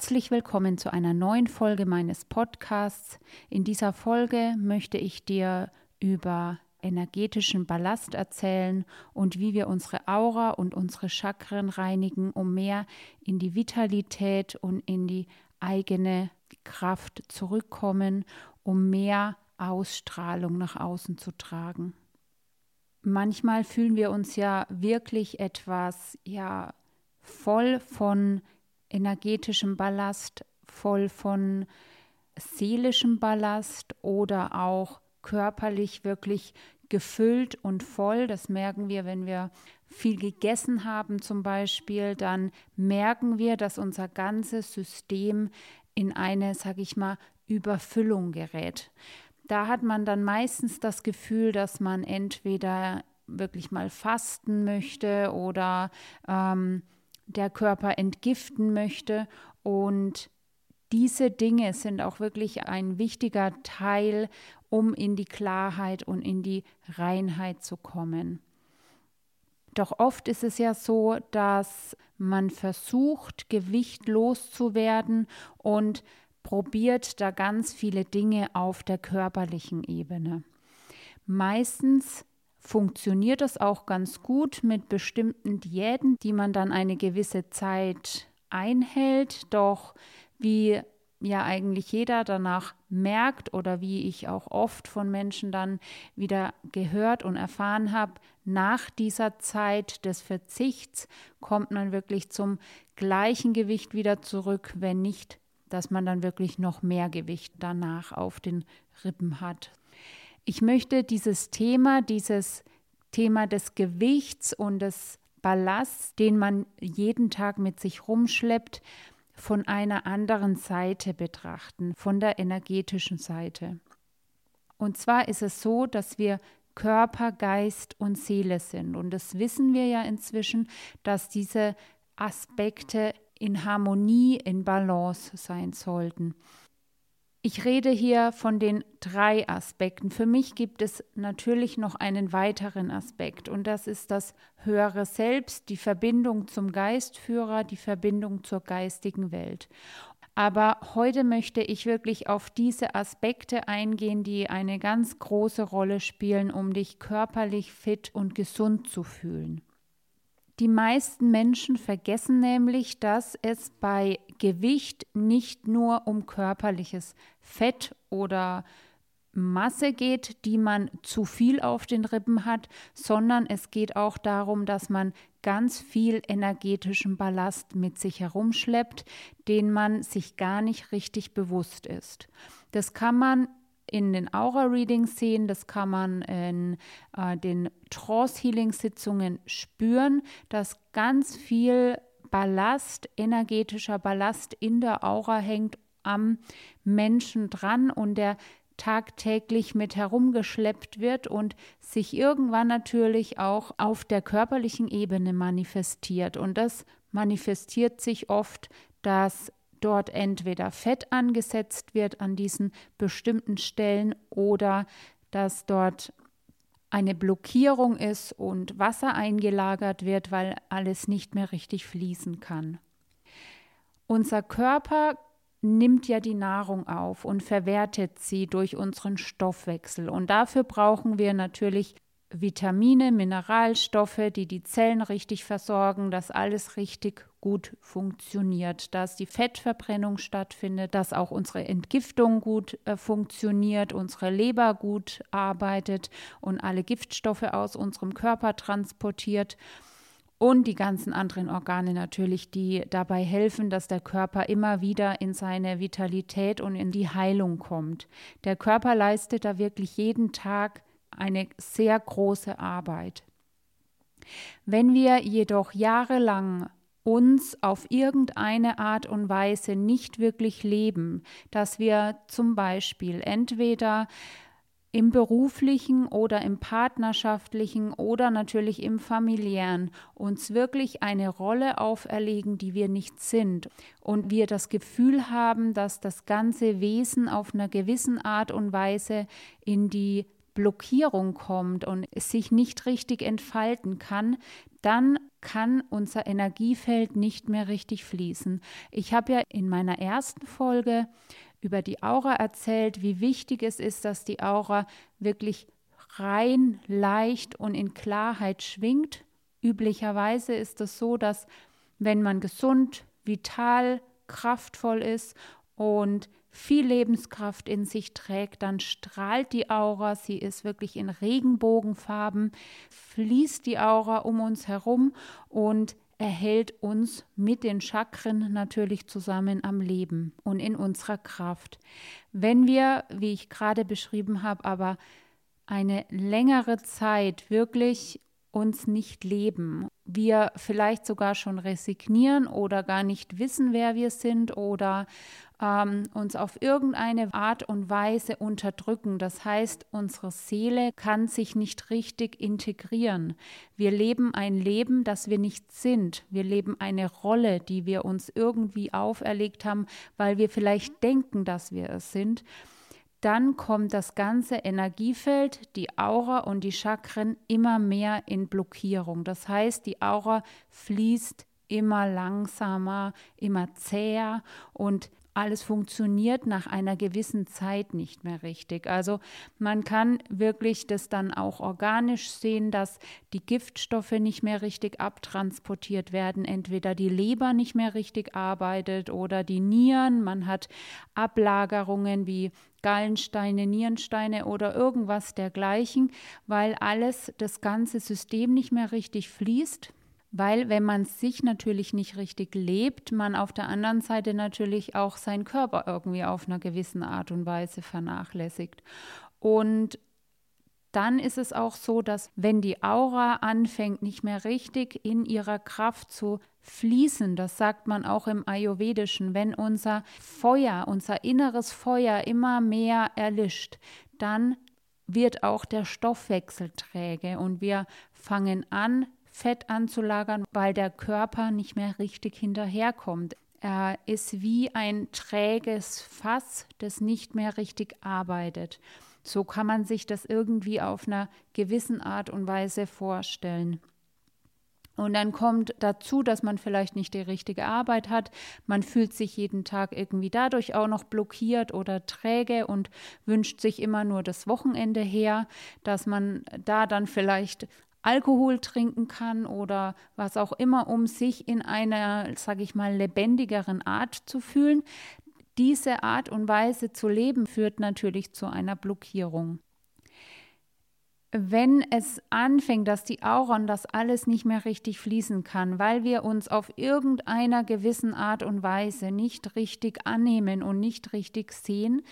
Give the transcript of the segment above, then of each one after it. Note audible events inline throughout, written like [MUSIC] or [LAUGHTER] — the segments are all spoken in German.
Herzlich willkommen zu einer neuen Folge meines Podcasts. In dieser Folge möchte ich dir über energetischen Ballast erzählen und wie wir unsere Aura und unsere Chakren reinigen, um mehr in die Vitalität und in die eigene Kraft zurückkommen, um mehr Ausstrahlung nach außen zu tragen. Manchmal fühlen wir uns ja wirklich etwas ja voll von energetischem Ballast, voll von seelischem Ballast oder auch körperlich wirklich gefüllt und voll. Das merken wir, wenn wir viel gegessen haben zum Beispiel, dann merken wir, dass unser ganzes System in eine, sag ich mal, Überfüllung gerät. Da hat man dann meistens das Gefühl, dass man entweder wirklich mal fasten möchte oder ähm, der Körper entgiften möchte. Und diese Dinge sind auch wirklich ein wichtiger Teil, um in die Klarheit und in die Reinheit zu kommen. Doch oft ist es ja so, dass man versucht, Gewicht loszuwerden und probiert da ganz viele Dinge auf der körperlichen Ebene. Meistens funktioniert das auch ganz gut mit bestimmten Diäten, die man dann eine gewisse Zeit einhält. Doch wie ja eigentlich jeder danach merkt oder wie ich auch oft von Menschen dann wieder gehört und erfahren habe, nach dieser Zeit des Verzichts kommt man wirklich zum gleichen Gewicht wieder zurück, wenn nicht, dass man dann wirklich noch mehr Gewicht danach auf den Rippen hat. Ich möchte dieses Thema, dieses Thema des Gewichts und des Ballasts, den man jeden Tag mit sich rumschleppt, von einer anderen Seite betrachten, von der energetischen Seite. Und zwar ist es so, dass wir Körper, Geist und Seele sind. Und das wissen wir ja inzwischen, dass diese Aspekte in Harmonie, in Balance sein sollten. Ich rede hier von den drei Aspekten. Für mich gibt es natürlich noch einen weiteren Aspekt und das ist das höhere Selbst, die Verbindung zum Geistführer, die Verbindung zur geistigen Welt. Aber heute möchte ich wirklich auf diese Aspekte eingehen, die eine ganz große Rolle spielen, um dich körperlich fit und gesund zu fühlen. Die meisten Menschen vergessen nämlich, dass es bei Gewicht nicht nur um körperliches Fett oder Masse geht, die man zu viel auf den Rippen hat, sondern es geht auch darum, dass man ganz viel energetischen Ballast mit sich herumschleppt, den man sich gar nicht richtig bewusst ist. Das kann man in den Aura-Readings sehen, das kann man in äh, den Trance-Healing-Sitzungen spüren, dass ganz viel Ballast, energetischer Ballast in der Aura hängt am Menschen dran und der tagtäglich mit herumgeschleppt wird und sich irgendwann natürlich auch auf der körperlichen Ebene manifestiert. Und das manifestiert sich oft, dass dort entweder Fett angesetzt wird an diesen bestimmten Stellen oder dass dort eine Blockierung ist und Wasser eingelagert wird, weil alles nicht mehr richtig fließen kann. Unser Körper nimmt ja die Nahrung auf und verwertet sie durch unseren Stoffwechsel. Und dafür brauchen wir natürlich Vitamine, Mineralstoffe, die die Zellen richtig versorgen, dass alles richtig gut funktioniert, dass die Fettverbrennung stattfindet, dass auch unsere Entgiftung gut äh, funktioniert, unsere Leber gut arbeitet und alle Giftstoffe aus unserem Körper transportiert und die ganzen anderen Organe natürlich, die dabei helfen, dass der Körper immer wieder in seine Vitalität und in die Heilung kommt. Der Körper leistet da wirklich jeden Tag eine sehr große Arbeit. Wenn wir jedoch jahrelang uns auf irgendeine Art und Weise nicht wirklich leben, dass wir zum Beispiel entweder im beruflichen oder im partnerschaftlichen oder natürlich im familiären uns wirklich eine Rolle auferlegen, die wir nicht sind. Und wir das Gefühl haben, dass das ganze Wesen auf einer gewissen Art und Weise in die Blockierung kommt und sich nicht richtig entfalten kann, dann kann unser Energiefeld nicht mehr richtig fließen. Ich habe ja in meiner ersten Folge über die Aura erzählt, wie wichtig es ist, dass die Aura wirklich rein, leicht und in Klarheit schwingt. Üblicherweise ist es so, dass wenn man gesund, vital, kraftvoll ist und viel Lebenskraft in sich trägt, dann strahlt die Aura, sie ist wirklich in Regenbogenfarben, fließt die Aura um uns herum und erhält uns mit den Chakren natürlich zusammen am Leben und in unserer Kraft. Wenn wir, wie ich gerade beschrieben habe, aber eine längere Zeit wirklich uns nicht leben, wir vielleicht sogar schon resignieren oder gar nicht wissen, wer wir sind oder ähm, uns auf irgendeine Art und Weise unterdrücken. Das heißt, unsere Seele kann sich nicht richtig integrieren. Wir leben ein Leben, das wir nicht sind. Wir leben eine Rolle, die wir uns irgendwie auferlegt haben, weil wir vielleicht denken, dass wir es sind dann kommt das ganze Energiefeld, die Aura und die Chakren immer mehr in Blockierung. Das heißt, die Aura fließt immer langsamer, immer zäher und alles funktioniert nach einer gewissen Zeit nicht mehr richtig. Also man kann wirklich das dann auch organisch sehen, dass die Giftstoffe nicht mehr richtig abtransportiert werden, entweder die Leber nicht mehr richtig arbeitet oder die Nieren, man hat Ablagerungen wie Gallensteine, Nierensteine oder irgendwas dergleichen, weil alles das ganze System nicht mehr richtig fließt weil wenn man sich natürlich nicht richtig lebt, man auf der anderen Seite natürlich auch seinen Körper irgendwie auf einer gewissen Art und Weise vernachlässigt. Und dann ist es auch so, dass wenn die Aura anfängt, nicht mehr richtig in ihrer Kraft zu fließen, das sagt man auch im Ayurvedischen, wenn unser Feuer, unser inneres Feuer immer mehr erlischt, dann wird auch der Stoffwechsel träge und wir fangen an, Fett anzulagern, weil der Körper nicht mehr richtig hinterherkommt. Er ist wie ein träges Fass, das nicht mehr richtig arbeitet. So kann man sich das irgendwie auf einer gewissen Art und Weise vorstellen. Und dann kommt dazu, dass man vielleicht nicht die richtige Arbeit hat. Man fühlt sich jeden Tag irgendwie dadurch auch noch blockiert oder träge und wünscht sich immer nur das Wochenende her, dass man da dann vielleicht Alkohol trinken kann oder was auch immer, um sich in einer, sage ich mal, lebendigeren Art zu fühlen. Diese Art und Weise zu leben führt natürlich zu einer Blockierung. Wenn es anfängt, dass die Aura und das alles nicht mehr richtig fließen kann, weil wir uns auf irgendeiner gewissen Art und Weise nicht richtig annehmen und nicht richtig sehen,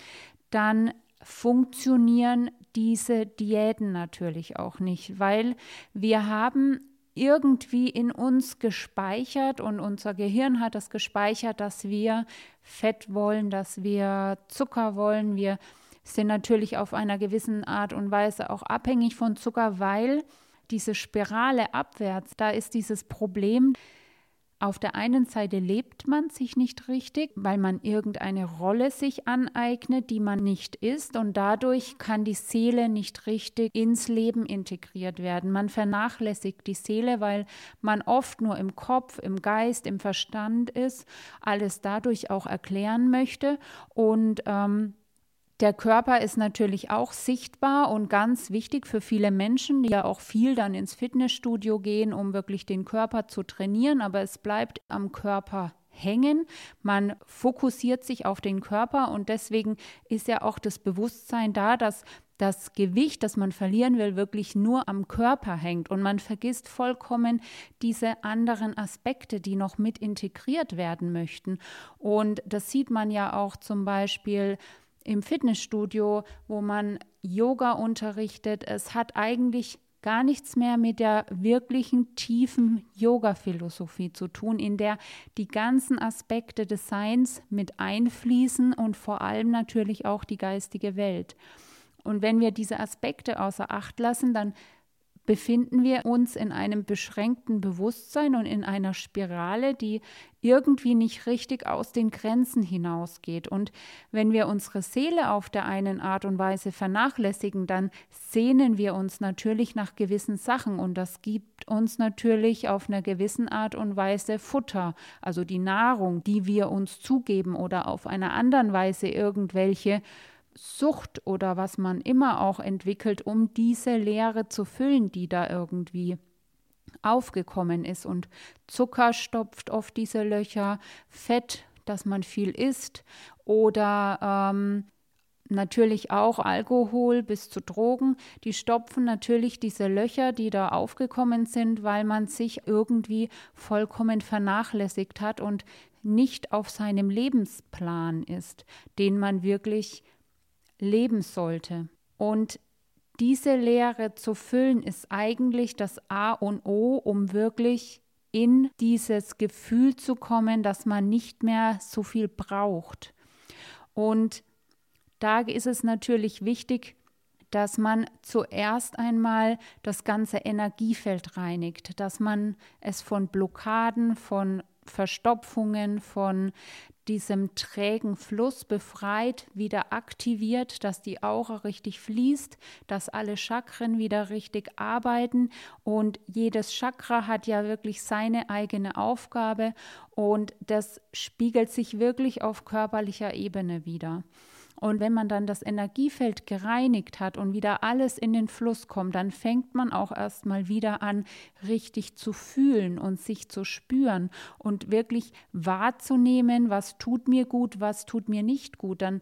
dann funktionieren diese Diäten natürlich auch nicht, weil wir haben irgendwie in uns gespeichert und unser Gehirn hat das gespeichert, dass wir Fett wollen, dass wir Zucker wollen. Wir sind natürlich auf einer gewissen Art und Weise auch abhängig von Zucker, weil diese Spirale abwärts, da ist dieses Problem, auf der einen Seite lebt man sich nicht richtig, weil man irgendeine Rolle sich aneignet, die man nicht ist und dadurch kann die Seele nicht richtig ins Leben integriert werden. Man vernachlässigt die Seele, weil man oft nur im Kopf, im Geist, im Verstand ist, alles dadurch auch erklären möchte und ähm, der Körper ist natürlich auch sichtbar und ganz wichtig für viele Menschen, die ja auch viel dann ins Fitnessstudio gehen, um wirklich den Körper zu trainieren, aber es bleibt am Körper hängen. Man fokussiert sich auf den Körper und deswegen ist ja auch das Bewusstsein da, dass das Gewicht, das man verlieren will, wirklich nur am Körper hängt und man vergisst vollkommen diese anderen Aspekte, die noch mit integriert werden möchten. Und das sieht man ja auch zum Beispiel im Fitnessstudio, wo man Yoga unterrichtet. Es hat eigentlich gar nichts mehr mit der wirklichen tiefen Yoga-Philosophie zu tun, in der die ganzen Aspekte des Seins mit einfließen und vor allem natürlich auch die geistige Welt. Und wenn wir diese Aspekte außer Acht lassen, dann befinden wir uns in einem beschränkten Bewusstsein und in einer Spirale, die irgendwie nicht richtig aus den Grenzen hinausgeht. Und wenn wir unsere Seele auf der einen Art und Weise vernachlässigen, dann sehnen wir uns natürlich nach gewissen Sachen und das gibt uns natürlich auf einer gewissen Art und Weise Futter, also die Nahrung, die wir uns zugeben oder auf einer anderen Weise irgendwelche Sucht oder was man immer auch entwickelt, um diese Leere zu füllen, die da irgendwie aufgekommen ist. Und Zucker stopft oft diese Löcher, Fett, dass man viel isst oder ähm, natürlich auch Alkohol bis zu Drogen, die stopfen natürlich diese Löcher, die da aufgekommen sind, weil man sich irgendwie vollkommen vernachlässigt hat und nicht auf seinem Lebensplan ist, den man wirklich leben sollte. Und diese Lehre zu füllen ist eigentlich das A und O, um wirklich in dieses Gefühl zu kommen, dass man nicht mehr so viel braucht. Und da ist es natürlich wichtig, dass man zuerst einmal das ganze Energiefeld reinigt, dass man es von Blockaden, von Verstopfungen, von diesem trägen Fluss befreit, wieder aktiviert, dass die Aura richtig fließt, dass alle Chakren wieder richtig arbeiten und jedes Chakra hat ja wirklich seine eigene Aufgabe und das spiegelt sich wirklich auf körperlicher Ebene wieder. Und wenn man dann das Energiefeld gereinigt hat und wieder alles in den Fluss kommt, dann fängt man auch erstmal wieder an, richtig zu fühlen und sich zu spüren und wirklich wahrzunehmen, was tut mir gut, was tut mir nicht gut. Dann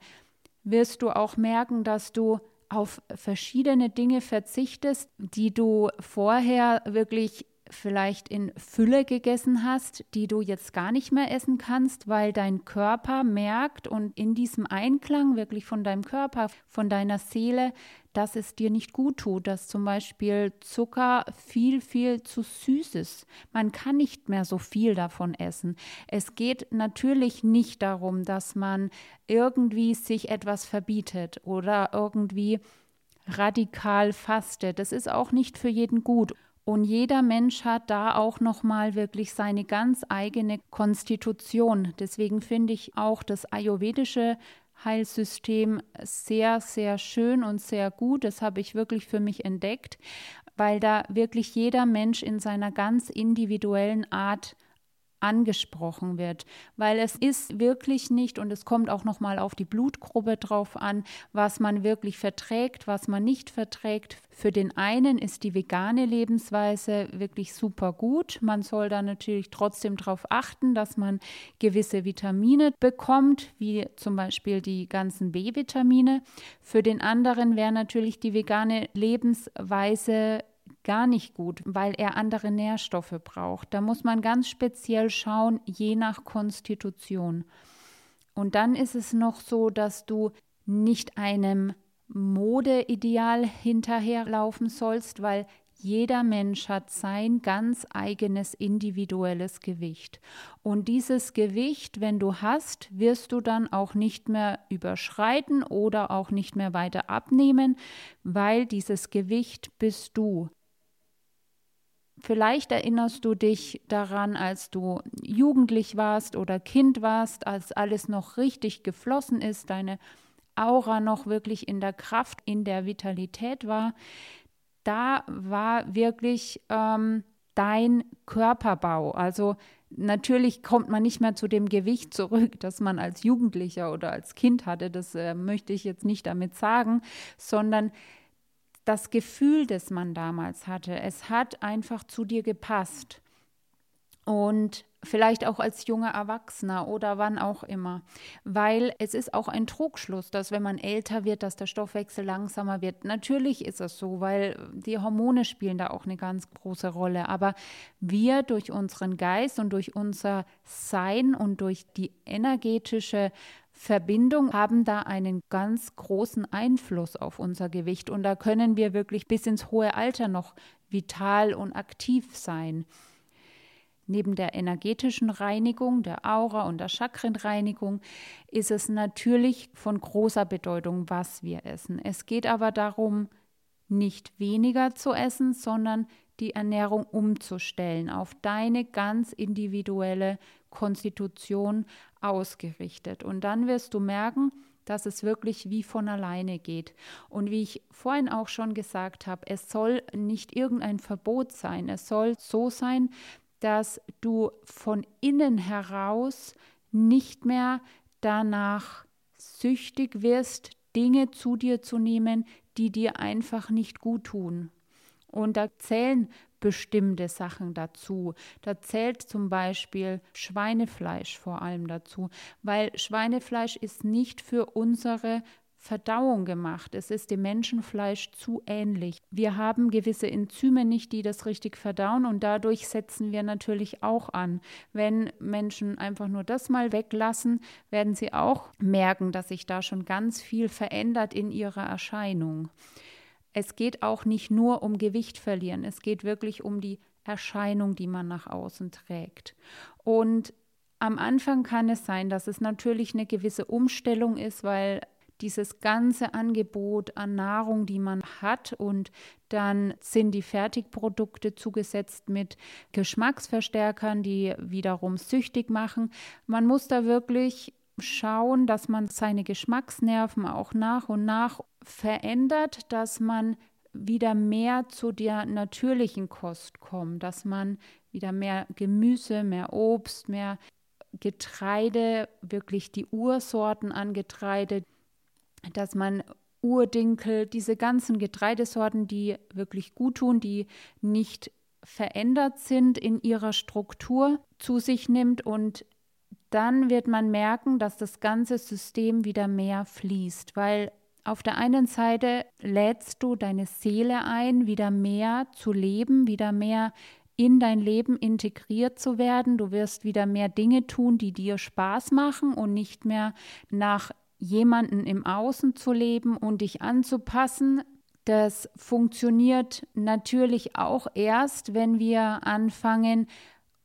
wirst du auch merken, dass du auf verschiedene Dinge verzichtest, die du vorher wirklich vielleicht in Fülle gegessen hast, die du jetzt gar nicht mehr essen kannst, weil dein Körper merkt und in diesem Einklang wirklich von deinem Körper, von deiner Seele, dass es dir nicht gut tut, dass zum Beispiel Zucker viel, viel zu süß ist. Man kann nicht mehr so viel davon essen. Es geht natürlich nicht darum, dass man irgendwie sich etwas verbietet oder irgendwie radikal fastet. Das ist auch nicht für jeden gut. Und jeder Mensch hat da auch nochmal wirklich seine ganz eigene Konstitution. Deswegen finde ich auch das ayurvedische Heilsystem sehr, sehr schön und sehr gut. Das habe ich wirklich für mich entdeckt, weil da wirklich jeder Mensch in seiner ganz individuellen Art angesprochen wird, weil es ist wirklich nicht und es kommt auch noch mal auf die Blutgruppe drauf an, was man wirklich verträgt, was man nicht verträgt. Für den einen ist die vegane Lebensweise wirklich super gut. Man soll da natürlich trotzdem darauf achten, dass man gewisse Vitamine bekommt, wie zum Beispiel die ganzen B-Vitamine. Für den anderen wäre natürlich die vegane Lebensweise gar nicht gut, weil er andere Nährstoffe braucht. Da muss man ganz speziell schauen, je nach Konstitution. Und dann ist es noch so, dass du nicht einem Modeideal hinterherlaufen sollst, weil jeder Mensch hat sein ganz eigenes individuelles Gewicht. Und dieses Gewicht, wenn du hast, wirst du dann auch nicht mehr überschreiten oder auch nicht mehr weiter abnehmen, weil dieses Gewicht bist du. Vielleicht erinnerst du dich daran, als du jugendlich warst oder Kind warst, als alles noch richtig geflossen ist, deine Aura noch wirklich in der Kraft, in der Vitalität war. Da war wirklich ähm, dein Körperbau. Also natürlich kommt man nicht mehr zu dem Gewicht zurück, [LAUGHS] das man als Jugendlicher oder als Kind hatte. Das äh, möchte ich jetzt nicht damit sagen, sondern das Gefühl, das man damals hatte, es hat einfach zu dir gepasst. Und vielleicht auch als junger Erwachsener oder wann auch immer. Weil es ist auch ein Trugschluss, dass wenn man älter wird, dass der Stoffwechsel langsamer wird. Natürlich ist es so, weil die Hormone spielen da auch eine ganz große Rolle. Aber wir durch unseren Geist und durch unser Sein und durch die energetische Verbindung haben da einen ganz großen Einfluss auf unser Gewicht und da können wir wirklich bis ins hohe Alter noch vital und aktiv sein. Neben der energetischen Reinigung, der Aura und der Chakrenreinigung ist es natürlich von großer Bedeutung, was wir essen. Es geht aber darum, nicht weniger zu essen, sondern die Ernährung umzustellen, auf deine ganz individuelle Konstitution ausgerichtet. Und dann wirst du merken, dass es wirklich wie von alleine geht. Und wie ich vorhin auch schon gesagt habe, es soll nicht irgendein Verbot sein. Es soll so sein, dass du von innen heraus nicht mehr danach süchtig wirst, Dinge zu dir zu nehmen, die dir einfach nicht gut tun. Und da zählen bestimmte Sachen dazu. Da zählt zum Beispiel Schweinefleisch vor allem dazu, weil Schweinefleisch ist nicht für unsere Verdauung gemacht. Es ist dem Menschenfleisch zu ähnlich. Wir haben gewisse Enzyme nicht, die das richtig verdauen und dadurch setzen wir natürlich auch an. Wenn Menschen einfach nur das mal weglassen, werden sie auch merken, dass sich da schon ganz viel verändert in ihrer Erscheinung. Es geht auch nicht nur um Gewicht verlieren, es geht wirklich um die Erscheinung, die man nach außen trägt. Und am Anfang kann es sein, dass es natürlich eine gewisse Umstellung ist, weil dieses ganze Angebot an Nahrung, die man hat und dann sind die Fertigprodukte zugesetzt mit Geschmacksverstärkern, die wiederum süchtig machen. Man muss da wirklich schauen, dass man seine Geschmacksnerven auch nach und nach verändert, dass man wieder mehr zu der natürlichen Kost kommt, dass man wieder mehr Gemüse, mehr Obst, mehr Getreide, wirklich die Ursorten an Getreide, dass man Urdinkel, diese ganzen Getreidesorten, die wirklich gut tun, die nicht verändert sind in ihrer Struktur, zu sich nimmt und dann wird man merken, dass das ganze System wieder mehr fließt, weil auf der einen Seite lädst du deine Seele ein, wieder mehr zu leben, wieder mehr in dein Leben integriert zu werden. Du wirst wieder mehr Dinge tun, die dir Spaß machen und nicht mehr nach jemanden im Außen zu leben und dich anzupassen. Das funktioniert natürlich auch erst, wenn wir anfangen,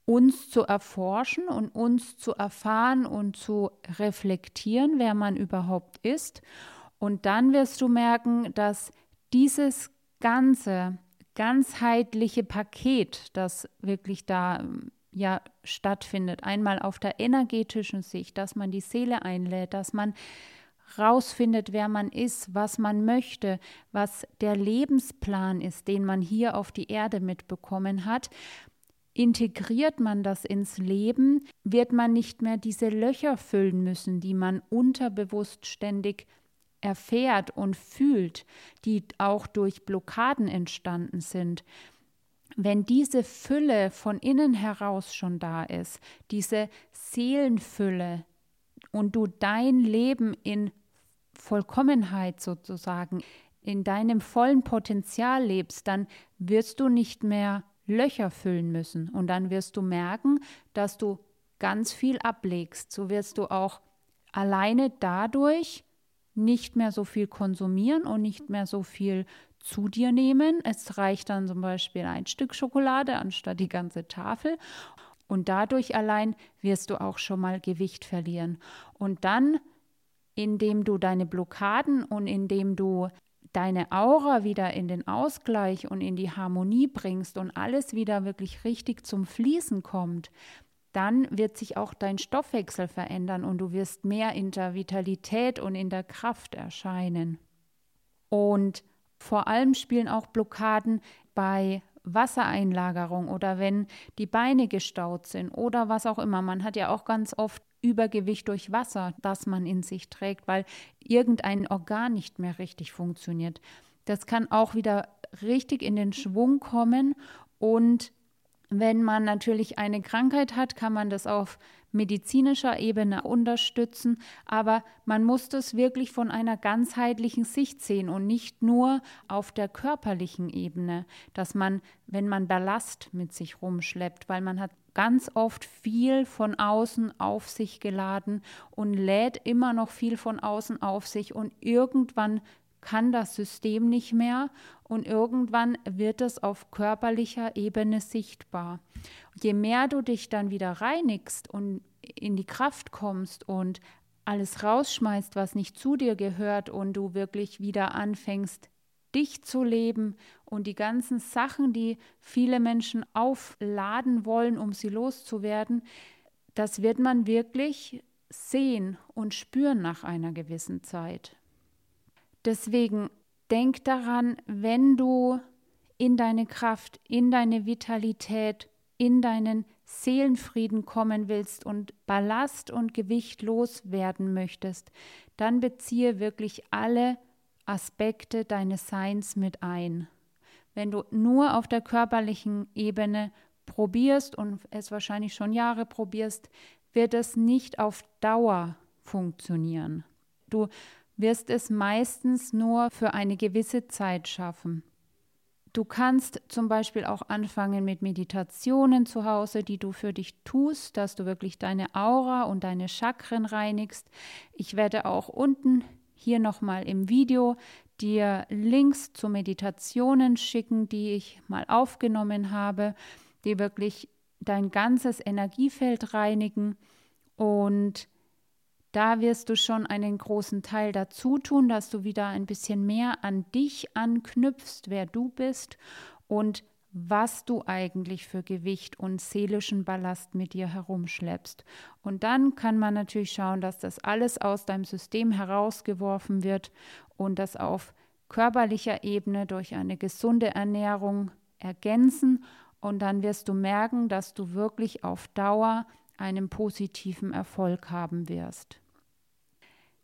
uns zu erforschen und uns zu erfahren und zu reflektieren, wer man überhaupt ist. Und dann wirst du merken, dass dieses ganze ganzheitliche Paket, das wirklich da ja stattfindet, einmal auf der energetischen Sicht, dass man die Seele einlädt, dass man rausfindet, wer man ist, was man möchte, was der Lebensplan ist, den man hier auf die Erde mitbekommen hat, Integriert man das ins Leben, wird man nicht mehr diese Löcher füllen müssen, die man unterbewusst ständig erfährt und fühlt, die auch durch Blockaden entstanden sind, wenn diese Fülle von innen heraus schon da ist, diese Seelenfülle und du dein Leben in Vollkommenheit sozusagen, in deinem vollen Potenzial lebst, dann wirst du nicht mehr Löcher füllen müssen. Und dann wirst du merken, dass du ganz viel ablegst. So wirst du auch alleine dadurch nicht mehr so viel konsumieren und nicht mehr so viel zu dir nehmen. Es reicht dann zum Beispiel ein Stück Schokolade anstatt die ganze Tafel. Und dadurch allein wirst du auch schon mal Gewicht verlieren. Und dann, indem du deine Blockaden und indem du deine Aura wieder in den Ausgleich und in die Harmonie bringst und alles wieder wirklich richtig zum Fließen kommt, dann wird sich auch dein Stoffwechsel verändern und du wirst mehr in der Vitalität und in der Kraft erscheinen. Und vor allem spielen auch Blockaden bei Wassereinlagerung oder wenn die Beine gestaut sind oder was auch immer. Man hat ja auch ganz oft Übergewicht durch Wasser, das man in sich trägt, weil irgendein Organ nicht mehr richtig funktioniert. Das kann auch wieder richtig in den Schwung kommen und wenn man natürlich eine Krankheit hat, kann man das auf medizinischer Ebene unterstützen, aber man muss das wirklich von einer ganzheitlichen Sicht sehen und nicht nur auf der körperlichen Ebene, dass man, wenn man Ballast mit sich rumschleppt, weil man hat ganz oft viel von außen auf sich geladen und lädt immer noch viel von außen auf sich und irgendwann kann das System nicht mehr und irgendwann wird es auf körperlicher Ebene sichtbar. Je mehr du dich dann wieder reinigst und in die Kraft kommst und alles rausschmeißt, was nicht zu dir gehört und du wirklich wieder anfängst, dich zu leben und die ganzen Sachen, die viele Menschen aufladen wollen, um sie loszuwerden, das wird man wirklich sehen und spüren nach einer gewissen Zeit. Deswegen denk daran, wenn du in deine Kraft, in deine Vitalität, in deinen Seelenfrieden kommen willst und Ballast und Gewicht loswerden möchtest, dann beziehe wirklich alle Aspekte deines Seins mit ein. Wenn du nur auf der körperlichen Ebene probierst und es wahrscheinlich schon Jahre probierst, wird es nicht auf Dauer funktionieren. Du wirst es meistens nur für eine gewisse Zeit schaffen. Du kannst zum Beispiel auch anfangen mit Meditationen zu Hause, die du für dich tust, dass du wirklich deine Aura und deine Chakren reinigst. Ich werde auch unten hier nochmal im Video dir Links zu Meditationen schicken, die ich mal aufgenommen habe, die wirklich dein ganzes Energiefeld reinigen. Und da wirst du schon einen großen Teil dazu tun, dass du wieder ein bisschen mehr an dich anknüpfst, wer du bist. Und was du eigentlich für Gewicht und seelischen Ballast mit dir herumschleppst. Und dann kann man natürlich schauen, dass das alles aus deinem System herausgeworfen wird und das auf körperlicher Ebene durch eine gesunde Ernährung ergänzen. Und dann wirst du merken, dass du wirklich auf Dauer einen positiven Erfolg haben wirst.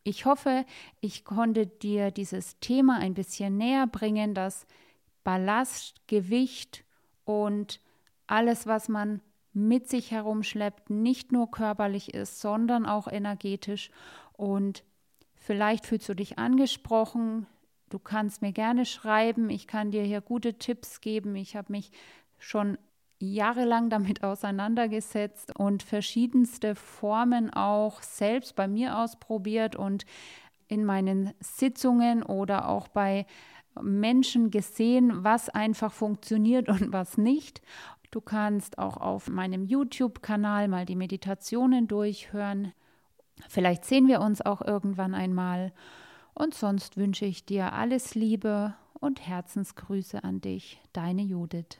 Ich hoffe, ich konnte dir dieses Thema ein bisschen näher bringen, dass Ballast, Gewicht und alles, was man mit sich herumschleppt, nicht nur körperlich ist, sondern auch energetisch. Und vielleicht fühlst du dich angesprochen. Du kannst mir gerne schreiben. Ich kann dir hier gute Tipps geben. Ich habe mich schon jahrelang damit [LAUGHS] auseinandergesetzt und verschiedenste Formen auch selbst bei mir ausprobiert und in meinen Sitzungen oder auch bei Menschen gesehen, was einfach funktioniert und was nicht. Du kannst auch auf meinem YouTube-Kanal mal die Meditationen durchhören. Vielleicht sehen wir uns auch irgendwann einmal. Und sonst wünsche ich dir alles Liebe und Herzensgrüße an dich, deine Judith.